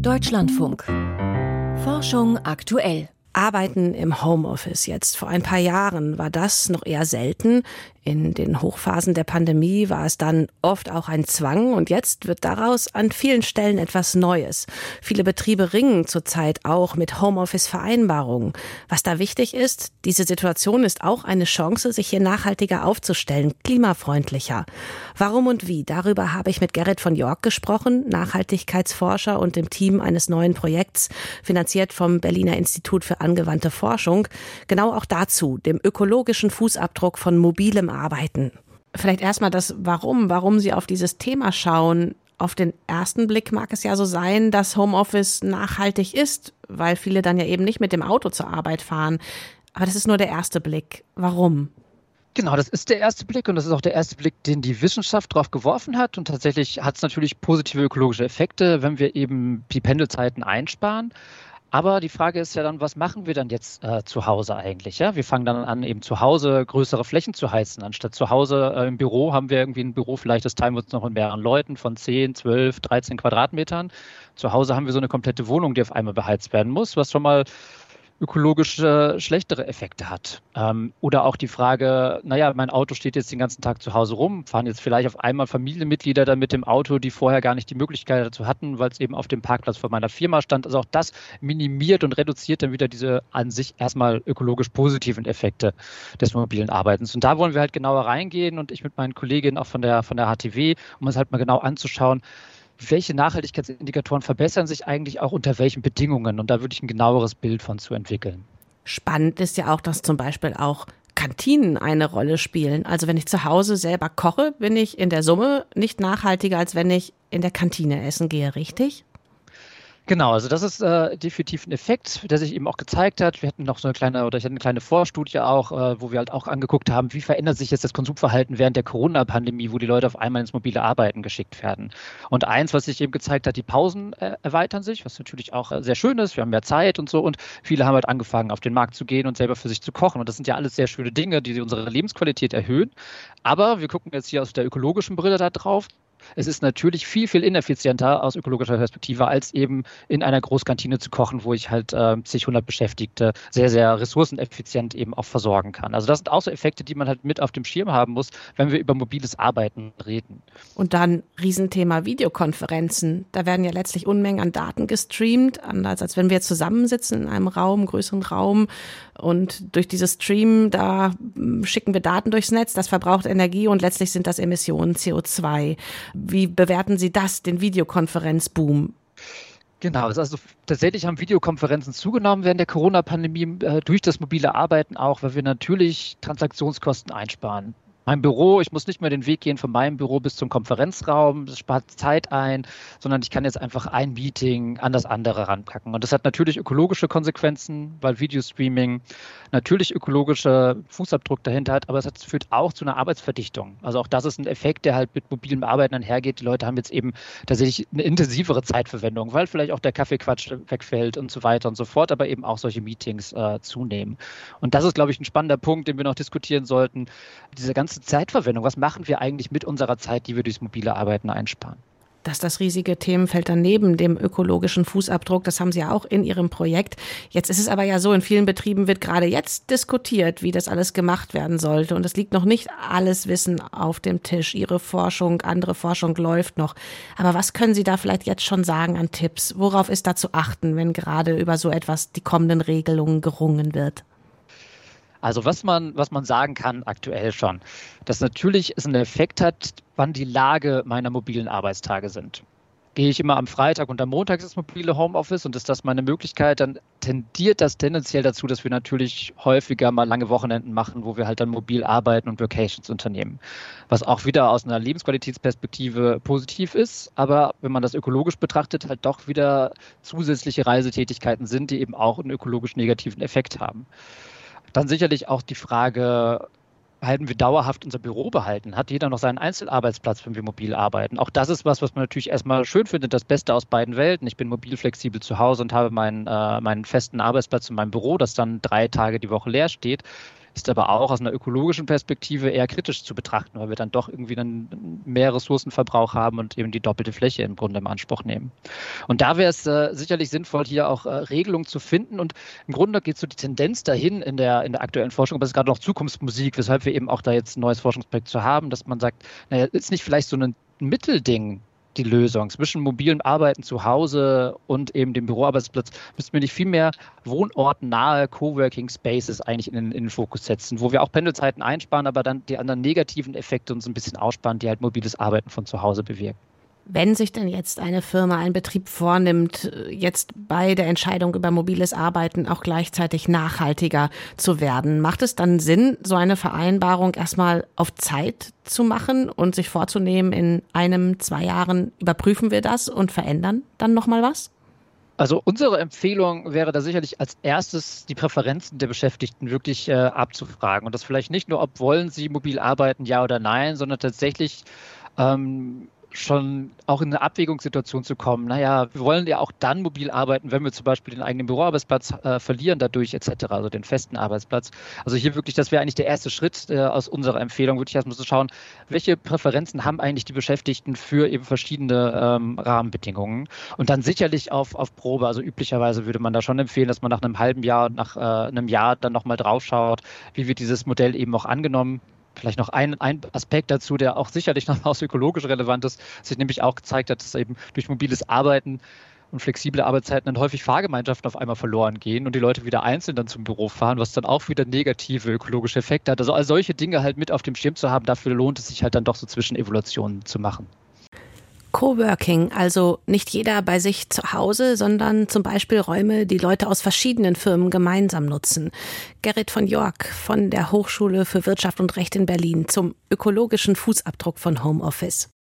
Deutschlandfunk. Forschung aktuell. Arbeiten im Homeoffice jetzt. Vor ein paar Jahren war das noch eher selten. In den Hochphasen der Pandemie war es dann oft auch ein Zwang und jetzt wird daraus an vielen Stellen etwas Neues. Viele Betriebe ringen zurzeit auch mit Homeoffice-Vereinbarungen. Was da wichtig ist, diese Situation ist auch eine Chance, sich hier nachhaltiger aufzustellen, klimafreundlicher. Warum und wie? Darüber habe ich mit Gerrit von York gesprochen, Nachhaltigkeitsforscher und dem Team eines neuen Projekts, finanziert vom Berliner Institut für angewandte Forschung. Genau auch dazu, dem ökologischen Fußabdruck von mobilem arbeiten. Vielleicht erstmal das Warum, warum Sie auf dieses Thema schauen. Auf den ersten Blick mag es ja so sein, dass Homeoffice nachhaltig ist, weil viele dann ja eben nicht mit dem Auto zur Arbeit fahren. Aber das ist nur der erste Blick. Warum? Genau, das ist der erste Blick und das ist auch der erste Blick, den die Wissenschaft drauf geworfen hat. Und tatsächlich hat es natürlich positive ökologische Effekte, wenn wir eben die Pendelzeiten einsparen. Aber die Frage ist ja dann, was machen wir dann jetzt äh, zu Hause eigentlich? Ja? Wir fangen dann an, eben zu Hause größere Flächen zu heizen. Anstatt zu Hause äh, im Büro haben wir irgendwie ein Büro, vielleicht das teilen wir uns noch mit mehreren Leuten von 10, 12, 13 Quadratmetern. Zu Hause haben wir so eine komplette Wohnung, die auf einmal beheizt werden muss, was schon mal ökologische schlechtere Effekte hat. Ähm, oder auch die Frage, naja, mein Auto steht jetzt den ganzen Tag zu Hause rum, fahren jetzt vielleicht auf einmal Familienmitglieder dann mit dem Auto, die vorher gar nicht die Möglichkeit dazu hatten, weil es eben auf dem Parkplatz vor meiner Firma stand. Also auch das minimiert und reduziert dann wieder diese an sich erstmal ökologisch positiven Effekte des mobilen Arbeitens. Und da wollen wir halt genauer reingehen und ich mit meinen Kolleginnen auch von der, von der HTW, um uns halt mal genau anzuschauen, welche Nachhaltigkeitsindikatoren verbessern sich eigentlich auch unter welchen Bedingungen? Und da würde ich ein genaueres Bild von zu entwickeln. Spannend ist ja auch, dass zum Beispiel auch Kantinen eine Rolle spielen. Also wenn ich zu Hause selber koche, bin ich in der Summe nicht nachhaltiger, als wenn ich in der Kantine essen gehe, richtig? Genau, also das ist äh, definitiv ein Effekt, der sich eben auch gezeigt hat. Wir hatten noch so eine kleine, oder ich hatte eine kleine Vorstudie auch, äh, wo wir halt auch angeguckt haben, wie verändert sich jetzt das Konsumverhalten während der Corona-Pandemie, wo die Leute auf einmal ins mobile Arbeiten geschickt werden. Und eins, was sich eben gezeigt hat, die Pausen äh, erweitern sich, was natürlich auch äh, sehr schön ist. Wir haben mehr Zeit und so und viele haben halt angefangen, auf den Markt zu gehen und selber für sich zu kochen. Und das sind ja alles sehr schöne Dinge, die unsere Lebensqualität erhöhen. Aber wir gucken jetzt hier aus der ökologischen Brille da drauf es ist natürlich viel, viel ineffizienter aus ökologischer Perspektive, als eben in einer Großkantine zu kochen, wo ich halt äh, zig, 100 Beschäftigte sehr, sehr ressourceneffizient eben auch versorgen kann. Also das sind auch so Effekte, die man halt mit auf dem Schirm haben muss, wenn wir über mobiles Arbeiten reden. Und dann Riesenthema Videokonferenzen. Da werden ja letztlich Unmengen an Daten gestreamt, anders als wenn wir zusammensitzen in einem Raum, größeren Raum und durch dieses Stream, da hm, schicken wir Daten durchs Netz, das verbraucht Energie und letztlich sind das Emissionen CO2. Wie bewerten Sie das, den Videokonferenzboom? Genau, also tatsächlich haben Videokonferenzen zugenommen während der Corona-Pandemie äh, durch das mobile Arbeiten auch, weil wir natürlich Transaktionskosten einsparen mein Büro, ich muss nicht mehr den Weg gehen von meinem Büro bis zum Konferenzraum, das spart Zeit ein, sondern ich kann jetzt einfach ein Meeting an das andere ranpacken. Und das hat natürlich ökologische Konsequenzen, weil Videostreaming natürlich ökologische Fußabdruck dahinter hat, aber es hat, führt auch zu einer Arbeitsverdichtung. Also auch das ist ein Effekt, der halt mit mobilem Arbeiten einhergeht. Die Leute haben jetzt eben tatsächlich eine intensivere Zeitverwendung, weil vielleicht auch der Kaffeequatsch wegfällt und so weiter und so fort, aber eben auch solche Meetings äh, zunehmen. Und das ist, glaube ich, ein spannender Punkt, den wir noch diskutieren sollten. Diese ganze ganze Zeitverwendung. Was machen wir eigentlich mit unserer Zeit, die wir durchs mobile Arbeiten einsparen? dass das riesige Themenfeld daneben dem ökologischen Fußabdruck, das haben Sie ja auch in Ihrem Projekt. Jetzt ist es aber ja so, in vielen Betrieben wird gerade jetzt diskutiert, wie das alles gemacht werden sollte. Und es liegt noch nicht alles Wissen auf dem Tisch. Ihre Forschung, andere Forschung läuft noch. Aber was können Sie da vielleicht jetzt schon sagen an Tipps? Worauf ist da zu achten, wenn gerade über so etwas die kommenden Regelungen gerungen wird? Also was man, was man sagen kann aktuell schon, dass natürlich es einen Effekt hat, wann die Lage meiner mobilen Arbeitstage sind. Gehe ich immer am Freitag und am Montag ins mobile Homeoffice und ist das meine Möglichkeit, dann tendiert das tendenziell dazu, dass wir natürlich häufiger mal lange Wochenenden machen, wo wir halt dann mobil arbeiten und Vacations unternehmen. Was auch wieder aus einer Lebensqualitätsperspektive positiv ist, aber wenn man das ökologisch betrachtet, halt doch wieder zusätzliche Reisetätigkeiten sind, die eben auch einen ökologisch negativen Effekt haben. Dann sicherlich auch die Frage, halten wir dauerhaft unser Büro behalten? Hat jeder noch seinen Einzelarbeitsplatz, wenn wir mobil arbeiten? Auch das ist was, was man natürlich erstmal schön findet, das Beste aus beiden Welten. Ich bin mobil flexibel zu Hause und habe meinen, äh, meinen festen Arbeitsplatz in meinem Büro, das dann drei Tage die Woche leer steht. Ist aber auch aus einer ökologischen Perspektive eher kritisch zu betrachten, weil wir dann doch irgendwie dann mehr Ressourcenverbrauch haben und eben die doppelte Fläche im Grunde im Anspruch nehmen. Und da wäre es äh, sicherlich sinnvoll, hier auch äh, Regelungen zu finden. Und im Grunde geht so die Tendenz dahin in der, in der aktuellen Forschung, aber es ist gerade noch Zukunftsmusik, weshalb wir eben auch da jetzt ein neues Forschungsprojekt zu haben, dass man sagt, naja, ist nicht vielleicht so ein Mittelding die Lösung. Zwischen mobilem Arbeiten zu Hause und eben dem Büroarbeitsplatz müssten wir nicht viel mehr wohnortnahe Coworking Spaces eigentlich in in den Fokus setzen, wo wir auch Pendelzeiten einsparen, aber dann die anderen negativen Effekte uns ein bisschen aussparen, die halt mobiles Arbeiten von zu Hause bewirken. Wenn sich denn jetzt eine Firma, ein Betrieb vornimmt, jetzt bei der Entscheidung über mobiles Arbeiten auch gleichzeitig nachhaltiger zu werden, macht es dann Sinn, so eine Vereinbarung erstmal auf Zeit zu machen und sich vorzunehmen, in einem, zwei Jahren überprüfen wir das und verändern dann nochmal was? Also unsere Empfehlung wäre da sicherlich als erstes die Präferenzen der Beschäftigten wirklich äh, abzufragen und das vielleicht nicht nur, ob wollen sie mobil arbeiten, ja oder nein, sondern tatsächlich ähm, schon auch in eine Abwägungssituation zu kommen. Naja, wir wollen ja auch dann mobil arbeiten, wenn wir zum Beispiel den eigenen Büroarbeitsplatz äh, verlieren dadurch etc., also den festen Arbeitsplatz. Also hier wirklich, das wäre eigentlich der erste Schritt äh, aus unserer Empfehlung, wirklich erstmal zu schauen, welche Präferenzen haben eigentlich die Beschäftigten für eben verschiedene ähm, Rahmenbedingungen und dann sicherlich auf, auf Probe. Also üblicherweise würde man da schon empfehlen, dass man nach einem halben Jahr, nach äh, einem Jahr dann nochmal drauf schaut, wie wird dieses Modell eben auch angenommen Vielleicht noch ein, ein Aspekt dazu, der auch sicherlich noch aus ökologisch relevant ist, sich nämlich auch gezeigt hat, dass eben durch mobiles Arbeiten und flexible Arbeitszeiten dann häufig Fahrgemeinschaften auf einmal verloren gehen und die Leute wieder einzeln dann zum Büro fahren, was dann auch wieder negative ökologische Effekte hat. Also all solche Dinge halt mit auf dem Schirm zu haben, dafür lohnt es sich halt dann doch so zwischen Evolutionen zu machen. Coworking, also nicht jeder bei sich zu Hause, sondern zum Beispiel Räume, die Leute aus verschiedenen Firmen gemeinsam nutzen. Gerrit von York von der Hochschule für Wirtschaft und Recht in Berlin zum ökologischen Fußabdruck von Homeoffice.